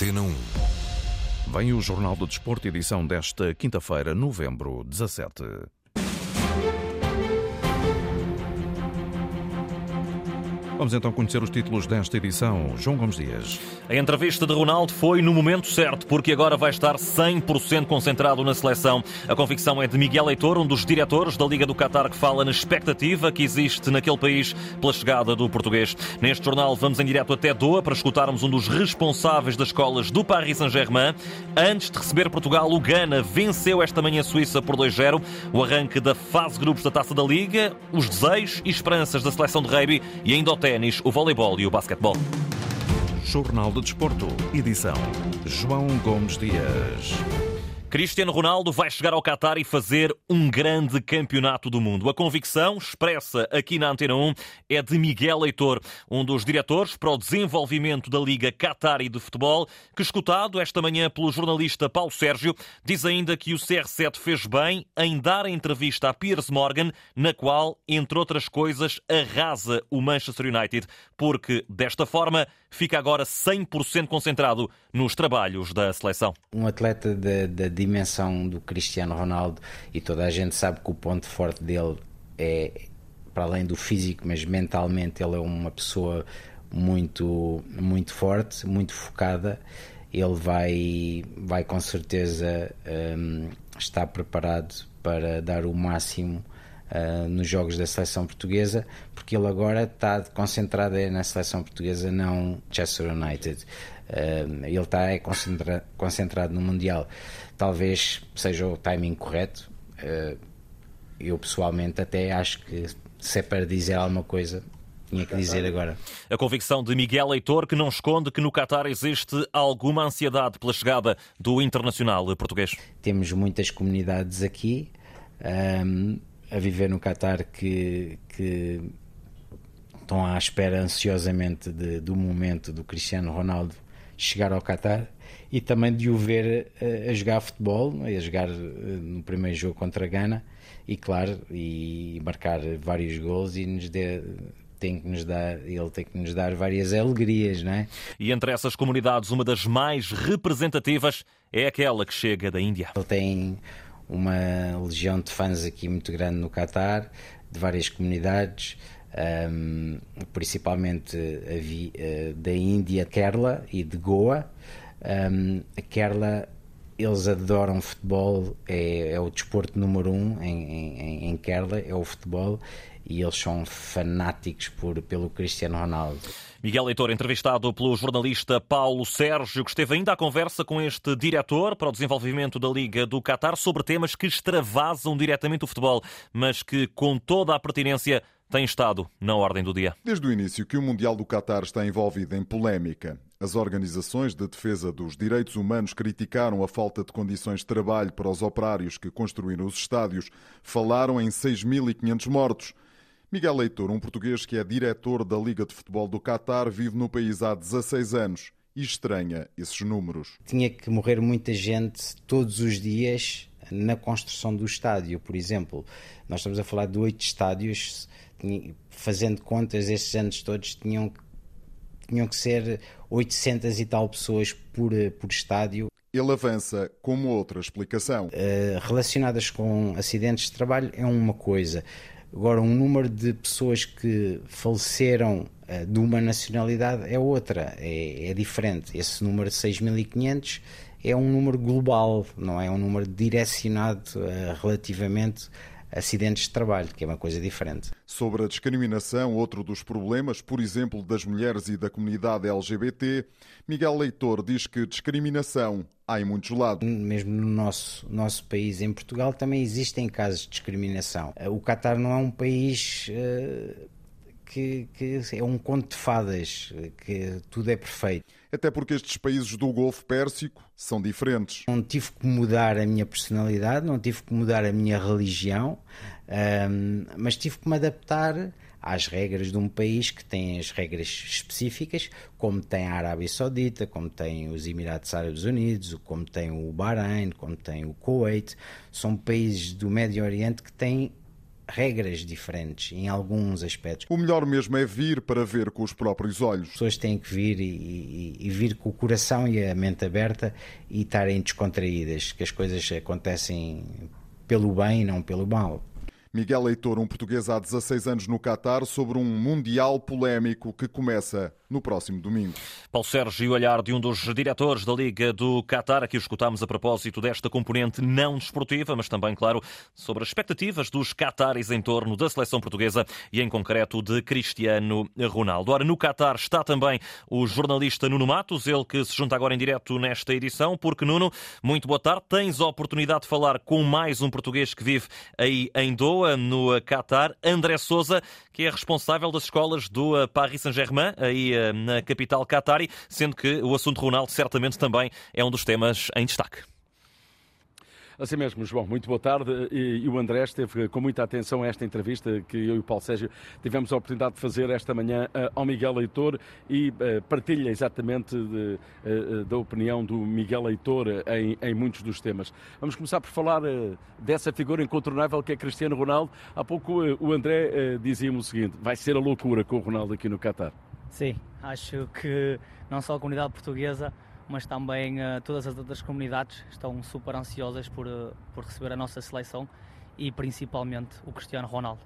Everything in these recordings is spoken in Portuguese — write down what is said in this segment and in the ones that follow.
Antena 1. Vem o Jornal do Desporto, edição desta quinta-feira, novembro 17. Vamos então conhecer os títulos desta edição. João Gomes Dias. A entrevista de Ronaldo foi no momento certo, porque agora vai estar 100% concentrado na seleção. A convicção é de Miguel Leitor, um dos diretores da Liga do Qatar, que fala na expectativa que existe naquele país pela chegada do português. Neste jornal vamos em direto até Doha para escutarmos um dos responsáveis das escolas do Paris Saint-Germain. Antes de receber Portugal, o Ghana venceu esta manhã a Suíça por 2-0. O arranque da fase grupos da Taça da Liga, os desejos e esperanças da seleção de rugby e ainda o ténis, o voleibol e o basquetebol. Jornal do Desporto, edição João Gomes Dias. Cristiano Ronaldo vai chegar ao Qatar e fazer um grande campeonato do mundo. A convicção expressa aqui na Antena 1 é de Miguel Leitor, um dos diretores para o desenvolvimento da Liga Qatari de Futebol, que escutado esta manhã pelo jornalista Paulo Sérgio, diz ainda que o CR7 fez bem em dar a entrevista a Piers Morgan, na qual, entre outras coisas, arrasa o Manchester United, porque desta forma fica agora 100% concentrado nos trabalhos da seleção. Um atleta da dimensão do Cristiano Ronaldo e toda a gente sabe que o ponto forte dele é para além do físico, mas mentalmente ele é uma pessoa muito muito forte, muito focada. Ele vai vai com certeza um, estar preparado para dar o máximo Uh, nos jogos da seleção portuguesa, porque ele agora está concentrado na seleção portuguesa, não Chester United. Ele está é concentra concentrado no Mundial talvez seja o timing correto. Eh, eu pessoalmente até acho que se é para dizer alguma coisa, tinha que dizer agora. A convicção de Miguel Leitor, que não esconde que no Qatar existe alguma ansiedade pela chegada do internacional português. Temos muitas comunidades aqui um, a viver no Qatar que, que estão à espera ansiosamente de, do momento do Cristiano Ronaldo chegar ao Qatar e também de o ver a, eh, a jogar futebol, a jogar eh, no primeiro jogo contra a Gana e claro, e marcar vários gols e nos dê, tem que nos dar, ele tem que nos dar várias alegrias, não é? E entre essas comunidades, uma das mais representativas é aquela que chega da Índia. Ele tem uma legião de fãs aqui muito grande no Catar, de várias comunidades, um, principalmente vi, uh, da Índia, Kerala e de Goa. Um, a Kerala, eles adoram futebol, é, é o desporto número um em, em, em Kerala, é o futebol, e eles são fanáticos por, pelo Cristiano Ronaldo. Miguel Leitor, entrevistado pelo jornalista Paulo Sérgio, que esteve ainda à conversa com este diretor para o desenvolvimento da Liga do Qatar sobre temas que extravasam diretamente o futebol, mas que, com toda a pertinência, tem estado na ordem do dia. Desde o início que o Mundial do Qatar está envolvido em polémica. As organizações de defesa dos direitos humanos criticaram a falta de condições de trabalho para os operários que construíram os estádios. Falaram em 6.500 mortos. Miguel Leitor, um português que é diretor da Liga de Futebol do Qatar, vive no país há 16 anos e estranha esses números. Tinha que morrer muita gente todos os dias na construção do estádio, por exemplo. Nós estamos a falar de oito estádios fazendo contas, estes anos todos tinham, tinham que ser 800 e tal pessoas por, por estádio. Ele avança como outra explicação. Uh, relacionadas com acidentes de trabalho é uma coisa. Agora, um número de pessoas que faleceram uh, de uma nacionalidade é outra, é, é diferente. Esse número de 6.500 é um número global, não é um número direcionado uh, relativamente acidentes de trabalho, que é uma coisa diferente. Sobre a discriminação, outro dos problemas, por exemplo, das mulheres e da comunidade LGBT, Miguel Leitor diz que discriminação há em muitos lados. Mesmo no nosso, nosso país, em Portugal, também existem casos de discriminação. O Qatar não é um país. Uh, que, que é um conto de fadas, que tudo é perfeito. Até porque estes países do Golfo Pérsico são diferentes. Não tive que mudar a minha personalidade, não tive que mudar a minha religião, mas tive que me adaptar às regras de um país que tem as regras específicas, como tem a Arábia Saudita, como tem os Emirados Árabes Unidos, como tem o Bahrein, como tem o Kuwait. São países do Médio Oriente que têm regras diferentes em alguns aspectos. O melhor mesmo é vir para ver com os próprios olhos. As pessoas têm que vir e, e, e vir com o coração e a mente aberta e estarem descontraídas, que as coisas acontecem pelo bem e não pelo mal. Miguel Leitor, um português há 16 anos no Catar, sobre um Mundial polémico que começa no próximo domingo. Paulo Sérgio Olhar, de um dos diretores da Liga do Qatar, aqui escutámos a propósito desta componente não desportiva, mas também, claro, sobre as expectativas dos Qataris em torno da seleção portuguesa e, em concreto, de Cristiano Ronaldo. Ora, no Qatar está também o jornalista Nuno Matos, ele que se junta agora em direto nesta edição, porque, Nuno, muito boa tarde. Tens a oportunidade de falar com mais um português que vive aí em Doha, no Qatar, André Souza, que é responsável das escolas do Paris Saint-Germain, aí eh, na capital Qatari, sendo que o assunto Ronaldo certamente também é um dos temas em destaque. Assim mesmo, João, muito boa tarde. E, o André esteve com muita atenção a esta entrevista que eu e o Paulo Sérgio tivemos a oportunidade de fazer esta manhã eh, ao Miguel Leitor e eh, partilha exatamente de, da opinião do Miguel Leitor em, em, muitos dos temas. Vamos começar por falar dessa figura incontornável que é Cristiano Ronaldo. Há pouco o André dizia-me o seguinte: vai ser a loucura com o Ronaldo aqui no Qatar. Sim, acho que não só a comunidade portuguesa, mas também uh, todas as outras comunidades estão super ansiosas por, uh, por receber a nossa seleção e principalmente o Cristiano Ronaldo.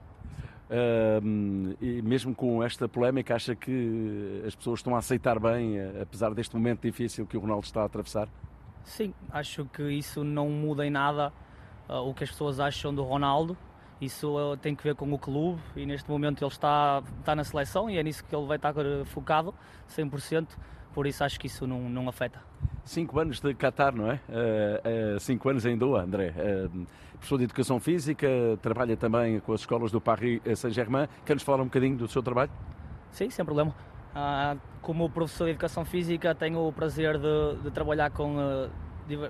Uh, e mesmo com esta polémica, acha que as pessoas estão a aceitar bem, eh, apesar deste momento difícil que o Ronaldo está a atravessar? Sim, acho que isso não muda em nada o que as pessoas acham do Ronaldo. Isso eh, tem que ver com o clube e neste momento ele está, está na seleção e é nisso que ele vai estar focado 100%, por isso acho que isso não, não afeta. Cinco anos de Qatar, não é? Uh, uh, cinco anos em Doha, André. Uh, professor de Educação Física, trabalha também com as escolas do Paris Saint-Germain. Quer-nos falar um bocadinho do seu trabalho? Sim, sem problema. Uh, como professor de Educação Física, tenho o prazer de, de trabalhar com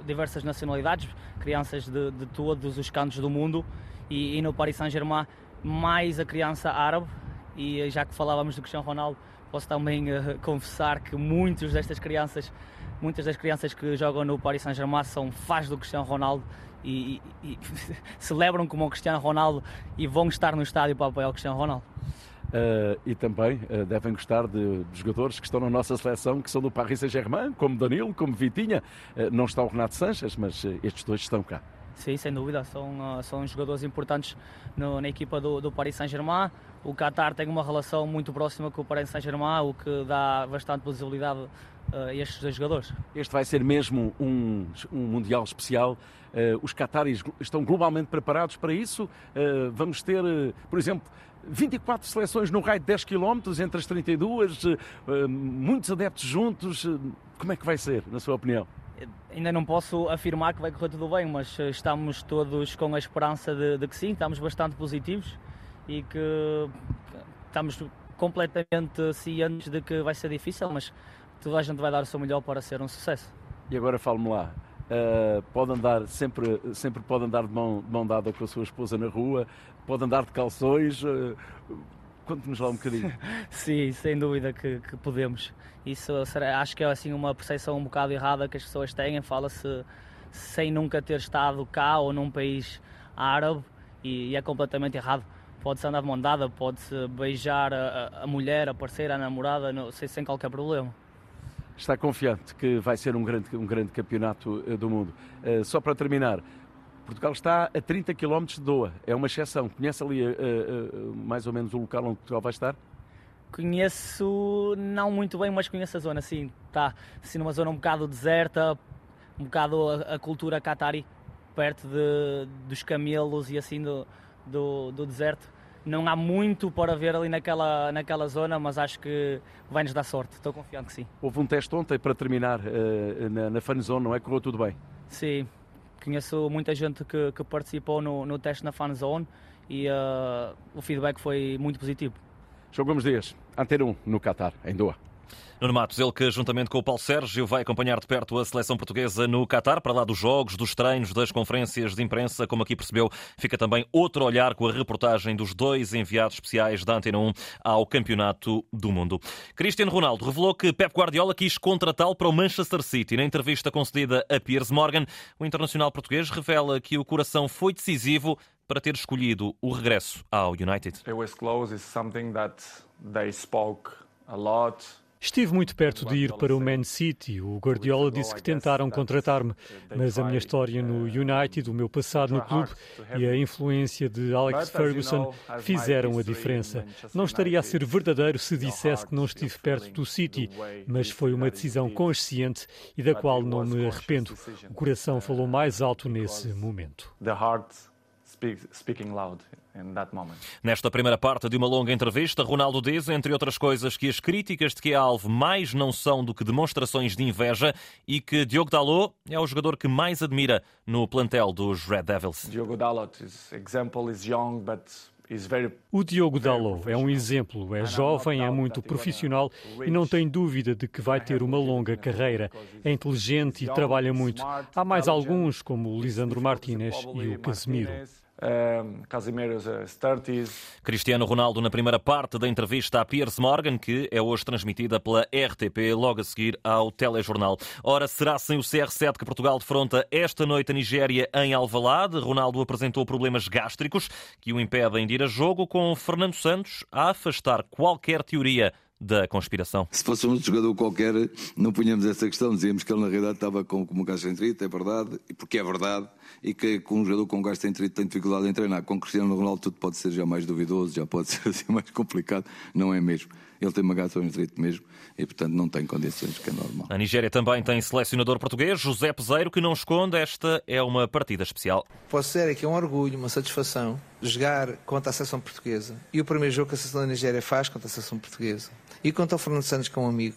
diversas nacionalidades, crianças de, de todos os cantos do mundo e, e no Paris Saint-Germain mais a criança árabe e já que falávamos do Cristiano Ronaldo posso também uh, confessar que muitas destas crianças muitas das crianças que jogam no Paris Saint-Germain são fãs do Cristiano Ronaldo e, e, e celebram como o Cristiano Ronaldo e vão estar no estádio para apoiar o Cristiano Ronaldo. Uh, e também uh, devem gostar de, de, jogadores que estão na nossa seleção, que são do Paris Saint-Germain, como Danilo, como Vitinha. Uh, não está o Renato Sanches, mas estes dois estão cá. Sim, sem dúvida, são, são jogadores importantes no, na equipa do, do Paris Saint-Germain. O Qatar tem uma relação muito próxima com o Paris Saint-Germain, o que dá bastante visibilidade uh, a estes dois jogadores. Este vai ser mesmo um, um Mundial especial. Uh, os Qataris estão globalmente preparados para isso. Uh, vamos ter, uh, por exemplo, 24 seleções no raio de 10 km entre as 32, muitos adeptos juntos. Como é que vai ser, na sua opinião? ainda não posso afirmar que vai correr tudo bem, mas eh, estamos todos com a esperança de, de que sim, estamos bastante positivos e que estamos completamente cientes de que vai ser difícil, mas toda a gente vai dar o seu melhor para ser um sucesso. E agora fale-me lá, uh, pode andar, sempre, sempre pode andar de mão, de mão dada com a sua esposa na rua, pode andar de calções, uh, Conte-nos lá um bocadinho. Sim, sem dúvida que, que, podemos. Isso será, acho que é assim uma percepção um bocado errada que as pessoas têm. Fala-se sem nunca ter estado cá ou num país árabe e, e é completamente errado. Pode-se andar de mão dada, pode-se beijar a, a, mulher, a parceira, a namorada, não, sem, sem qualquer problema. Está confiante que vai ser um grande, um grande campeonato eh, do mundo. Uh, só para terminar, Portugal está a 30 km de Doha, é uma exceção. Conhece ali uh, uh, mais ou menos o local onde Portugal vai estar? Conheço, não muito bem, mas conheço a zona, sim. Está assim, numa zona um bocado deserta, um bocado a, a cultura qatari, perto de, dos camelos e assim do, do, do, deserto. Não há muito para ver ali naquela, naquela zona, mas acho que vai-nos dar sorte. Estou confiante que sim. Houve um teste ontem para terminar uh, na, na Fan Zone, não é? Correu tudo bem? Sim, Conheço muita gente que, que participou no, no teste na Fan Zone e uh, o feedback foi muito positivo. Jogo Gomes Dias, Antena 1, no Qatar, em Doha. Nuno Matos, ele que juntamente com o Paulo Sérgio vai acompanhar de perto a seleção portuguesa no Qatar, para lá dos jogos, dos treinos, das conferências de imprensa, como aqui percebeu, fica também outro olhar com a reportagem dos dois enviados especiais da Antena 1 ao Campeonato do Mundo. Cristiano Ronaldo revelou que Pep Guardiola quis contratá-lo para o Manchester City. Na entrevista concedida a Piers Morgan, o internacional português revela que o coração foi decisivo para ter escolhido o regresso ao United. It was close. It's something that they spoke a lot. Estive muito perto de ir para o Man City. O Guardiola disse que tentaram contratar-me, mas a minha história no United, o meu passado no clube e a influência de Alex Ferguson fizeram a diferença. Não estaria a ser verdadeiro se dissesse que não estive perto do City, mas foi uma decisão consciente e da qual não me arrependo. O coração falou mais alto nesse momento. Speaking loud. Nesta primeira parte de uma longa entrevista, Ronaldo diz, entre outras coisas, que as críticas de que é alvo mais não são do que demonstrações de inveja e que Diogo Dalot é o jogador que mais admira no plantel dos Red Devils. Diogo Dalot, example is young, but o Diogo Dalot é um exemplo, é jovem, é muito profissional e não tem dúvida de que vai ter uma longa carreira. É inteligente e trabalha muito. Há mais alguns, como o Lisandro Martínez e o Casemiro. Casimiro's 30s. Cristiano Ronaldo na primeira parte da entrevista a Piers Morgan, que é hoje transmitida pela RTP, logo a seguir ao telejornal. Ora, será sem o CR7 que Portugal defronta esta noite a Nigéria em Alvalade? Ronaldo apresentou problemas gástricos que o impedem de ir a jogo, com Fernando Santos a afastar qualquer teoria da conspiração. Se fosse um jogador qualquer, não punhamos essa questão, dizíamos que ele na realidade estava com, com uma gastroenterite, é verdade, porque é verdade, e que com um jogador com gastroenterite tem dificuldade em treinar. Com Cristiano Ronaldo tudo pode ser já mais duvidoso, já pode ser assim mais complicado, não é mesmo. Ele tem uma gastroenterite mesmo e, portanto, não tem condições, que é normal. A Nigéria também tem selecionador português, José Peseiro, que não esconde, esta é uma partida especial. Posso dizer que é um orgulho, uma satisfação jogar contra a seleção portuguesa. E o primeiro jogo que a seleção da Nigéria faz contra a seleção portuguesa. E contra o Fernando Santos, que é um amigo.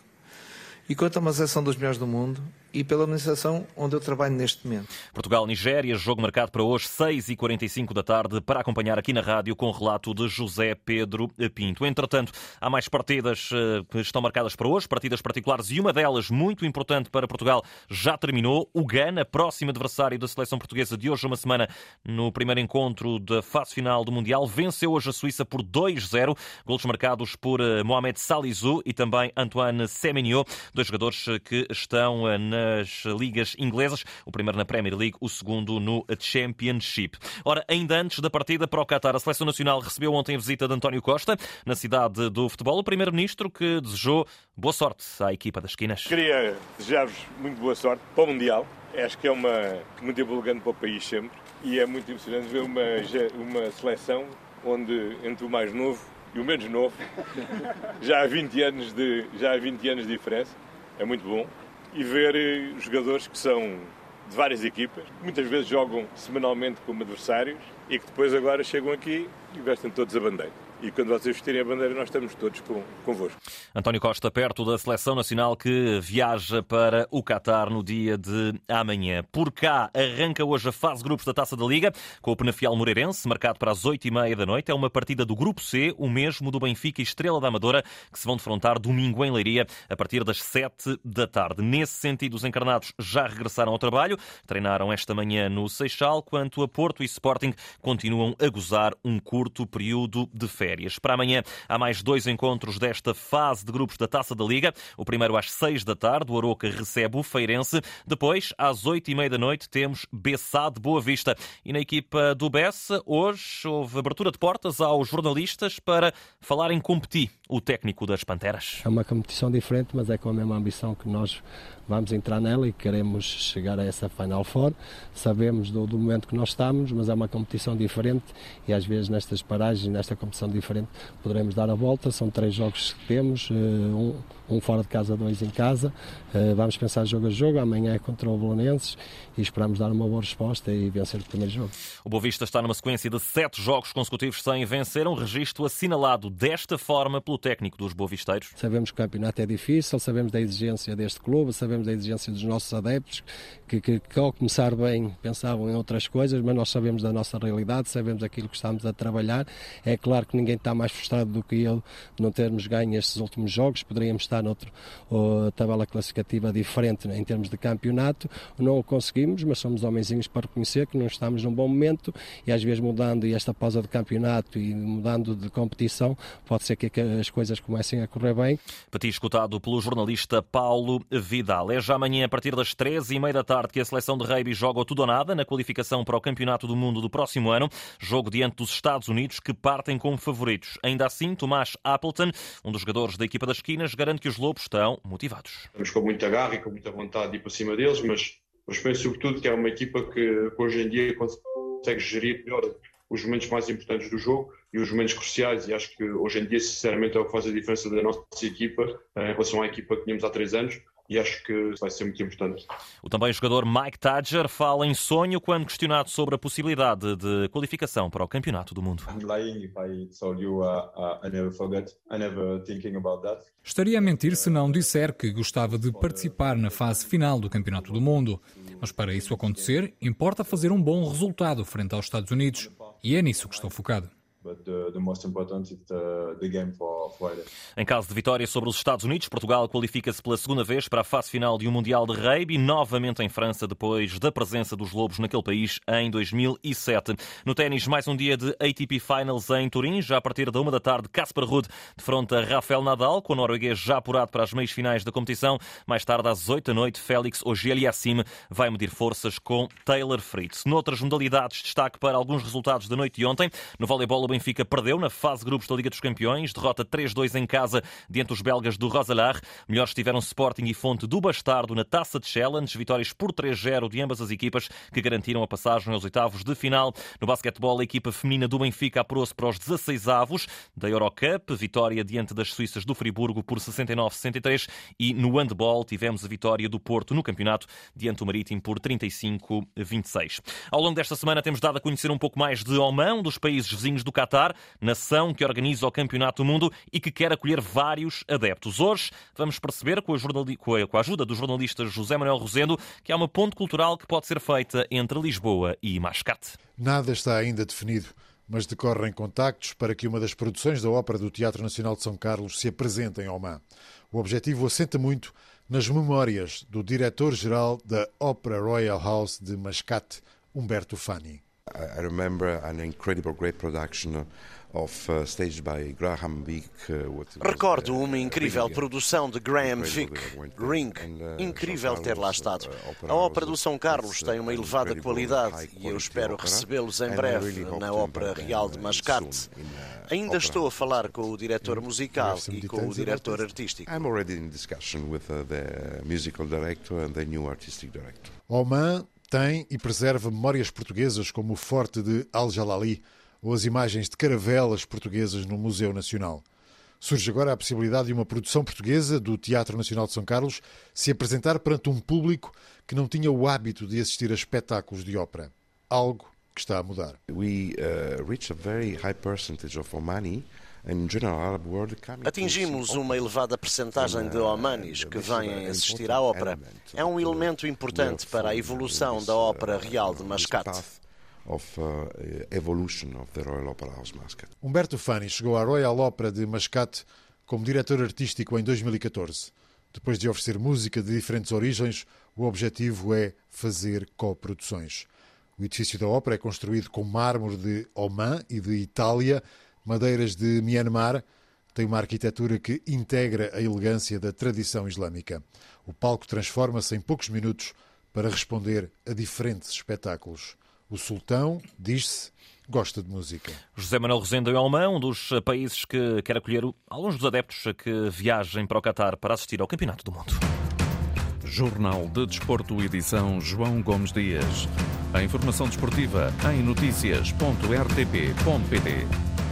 E contra uma seleção dos melhores do mundo e pela organização onde eu trabalho neste momento. Portugal-Nigéria, jogo marcado para hoje, 6h45 da tarde, para acompanhar aqui na rádio com o relato de José Pedro Pinto. Entretanto, há mais partidas eh, que estão marcadas para hoje, partidas particulares, e uma delas, muito importante para Portugal, já terminou. O Gana, próximo adversário da seleção portuguesa de hoje, uma semana, no primeiro encontro da fase final do Mundial, venceu hoje a Suíça por 2-0, golos marcados por eh, Mohamed Salizou e também Antoine Semenyo, dois jogadores que estão eh, na nas ligas inglesas, o primeiro na Premier League, o segundo no Championship. Ora, ainda antes da partida para o Qatar, a Seleção Nacional recebeu ontem a visita de António Costa na cidade do futebol, o primeiro-ministro que desejou boa sorte à equipa das esquinas. Queria desejar-vos muito boa sorte para o Mundial. Acho que é uma, muito empolgante para o país sempre e é muito emocionante ver uma, uma seleção onde entre o mais novo e o menos novo já há 20 anos de, já há 20 anos de diferença. É muito bom e ver eh, jogadores que são de várias equipas, muitas vezes jogam semanalmente como adversários e que depois agora chegam aqui e vestem todos a bandeira e quando vocês vestirem a bandeira nós estamos todos com, convosco. António Costa, perto da seleção nacional que viaja para o Qatar no dia de amanhã. Por cá arranca hoje a fase grupos da Taça da Liga com o Penafiel Moreirense, marcado para as oito e meia da noite. É uma partida do Grupo C, o mesmo do Benfica e Estrela da Amadora, que se vão defrontar domingo em Leiria a partir das sete da tarde. Nesse sentido, os encarnados já regressaram ao trabalho, treinaram esta manhã no Seixal, quanto a Porto e Sporting continuam a gozar um curto período de férias férias. Para amanhã há mais dois encontros desta fase de grupos da Taça da Liga. O primeiro às seis da tarde, o Aroca recebe o Feirense. Depois, às oito e meia da noite, temos Bessá de Boa Vista. E na equipa do Bessa, hoje houve abertura de portas aos jornalistas para falarem com Petit, o técnico das Panteras. É uma competição diferente, mas é com a mesma ambição que nós vamos entrar nela e queremos chegar a essa Final Four. Sabemos do, do, momento que nós estamos, mas é uma competição diferente e às vezes nestas paragens, nesta competição diferente, poderemos dar a volta. São três jogos que temos, eh, um, um fora de casa, dois em casa. Eh, vamos pensar jogo a jogo. Amanhã é contra o Bolonenses e esperamos dar uma boa resposta e vencer o primeiro jogo. O Boavista está numa sequência de sete jogos consecutivos sem vencer, um registro assinalado desta forma pelo técnico dos Boavisteiros. Sabemos que o campeonato é difícil, sabemos da exigência deste clube, sabemos sabemos da exigência dos nossos adeptos, que, que, que, ao começar bem pensavam em outras coisas, mas nós sabemos da nossa realidade, sabemos aquilo que estamos a trabalhar. É claro que ninguém está mais frustrado do que eu de não termos ganho estes últimos jogos, poderíamos estar noutra tabela classificativa diferente em termos de campeonato, não o conseguimos, mas somos homenzinhos para reconhecer que não estamos num bom momento e às vezes mudando e esta pausa de campeonato e mudando de competição, pode ser que as coisas comecem a correr bem. Petit escutado pelo jornalista Paulo Vidal. É já amanhã a partir das três e meia da tarde que a seleção de rugby joga tudo ou nada na qualificação para o Campeonato do Mundo do próximo ano. Jogo diante dos Estados Unidos que partem como favoritos. Ainda assim, Tomás Appleton, um dos jogadores da equipa das esquinas, garante que os Lobos estão motivados. Estamos com muita garra e com muita vontade de ir para cima deles, mas, mas penso sobretudo que é uma equipa que, que hoje em dia consegue gerir melhor os momentos mais importantes do jogo e os momentos cruciais. E acho que hoje em dia, sinceramente, é o que faz a diferença da nossa equipa eh, em relação à equipa que tínhamos há três anos e acho que vai ser muito importante. O também jogador Mike Tadger fala em sonho quando questionado sobre a possibilidade de qualificação para o Campeonato do Mundo. Estaria a mentir se não disser que gostava de participar na fase final do Campeonato do Mundo. Mas para isso acontecer, importa fazer um bom resultado frente aos Estados Unidos. E é nisso que estou focado. Em caso de vitória sobre os Estados Unidos, Portugal qualifica-se pela segunda vez para a fase final de um Mundial de Rugby, novamente em França, depois da presença dos Lobos naquele país em 2007. No ténis, mais um dia de ATP Finals em Turim, já a partir da uma da tarde, Casper Ruud defronta Rafael Nadal, com o norueguês já apurado para as meias finais da competição. Mais tarde, às oito da noite, Félix Auger-Aliassime vai medir forças com Taylor Fritz. Noutras modalidades, destaque para alguns resultados da noite de ontem. No voleibol, o Benfica perdeu na fase grupos da Liga dos Campeões, derrota 3-2 em casa diante dos belgas do Rosalar. Melhores estiveram Sporting e Fonte do Bastardo na Taça de Challenge, vitórias por 3-0 de ambas as equipas que garantiram a passagem aos oitavos de final. No basquetebol, a equipa feminina do Benfica apurou-se para os 16 avos da Eurocup, vitória diante das suíças do Friburgo por 69-63 e no handball tivemos a vitória do Porto no campeonato diante do Marítimo por 35-26. Ao longo desta semana temos dado a conhecer um pouco mais de Oman, dos países vizinhos do Qatar, nação que organiza o Campeonato do Mundo e que quer acolher vários adeptos. Hoje vamos perceber, com a, jornali... com a ajuda do jornalista José Manuel Rosendo, que há uma ponte cultural que pode ser feita entre Lisboa e Mascate. Nada está ainda definido mas decorrem contactos para que uma das produções da Ópera do Teatro Nacional de São Carlos se apresente em Oman. O objetivo assenta muito nas memórias do diretor-geral da Opera Royal House de Mascate, Humberto Fani. I remember an incredible great production of, uh, staged by Graham Vick. Uh, Recordo uh, uma incrível produção de Graham Vick, Ring. Uh, incrível ter lá estado. A Ópera do São Carlos tem uma elevada qualidade e eu espero recebê-los em breve na Ópera Real de Mascate. Ainda estou a falar com o diretor musical e com o diretor artístico. I'm already in discussion with the musical director and the new artistic director. Oman tem e preserva memórias portuguesas como o Forte de Al-Jalali ou as imagens de caravelas portuguesas no Museu Nacional. Surge agora a possibilidade de uma produção portuguesa do Teatro Nacional de São Carlos se apresentar perante um público que não tinha o hábito de assistir a espetáculos de ópera. Algo que está a mudar. We uh, reach a very high percentage of Omani Atingimos uma elevada percentagem de Omanis que vêm assistir à ópera. É um elemento importante para a evolução da Ópera Real de Mascate. Of, uh, evolution of the Royal Opera House Mascate. Humberto Fani chegou à Royal Opera de Mascate como diretor artístico em 2014. Depois de oferecer música de diferentes origens, o objetivo é fazer coproduções. O edifício da ópera é construído com mármore de Oman e de Itália madeiras de Myanmar, tem uma arquitetura que integra a elegância da tradição islâmica. O palco transforma-se em poucos minutos para responder a diferentes espetáculos. O sultão, diz-se, gosta de música. José Manuel Rosendo é alemão, um dos países que quer acolher alguns dos adeptos que viajem para o Qatar para assistir ao Campeonato do Mundo. Jornal de Desporto, edição João Gomes Dias. A informação desportiva em notícias.rtp.pt.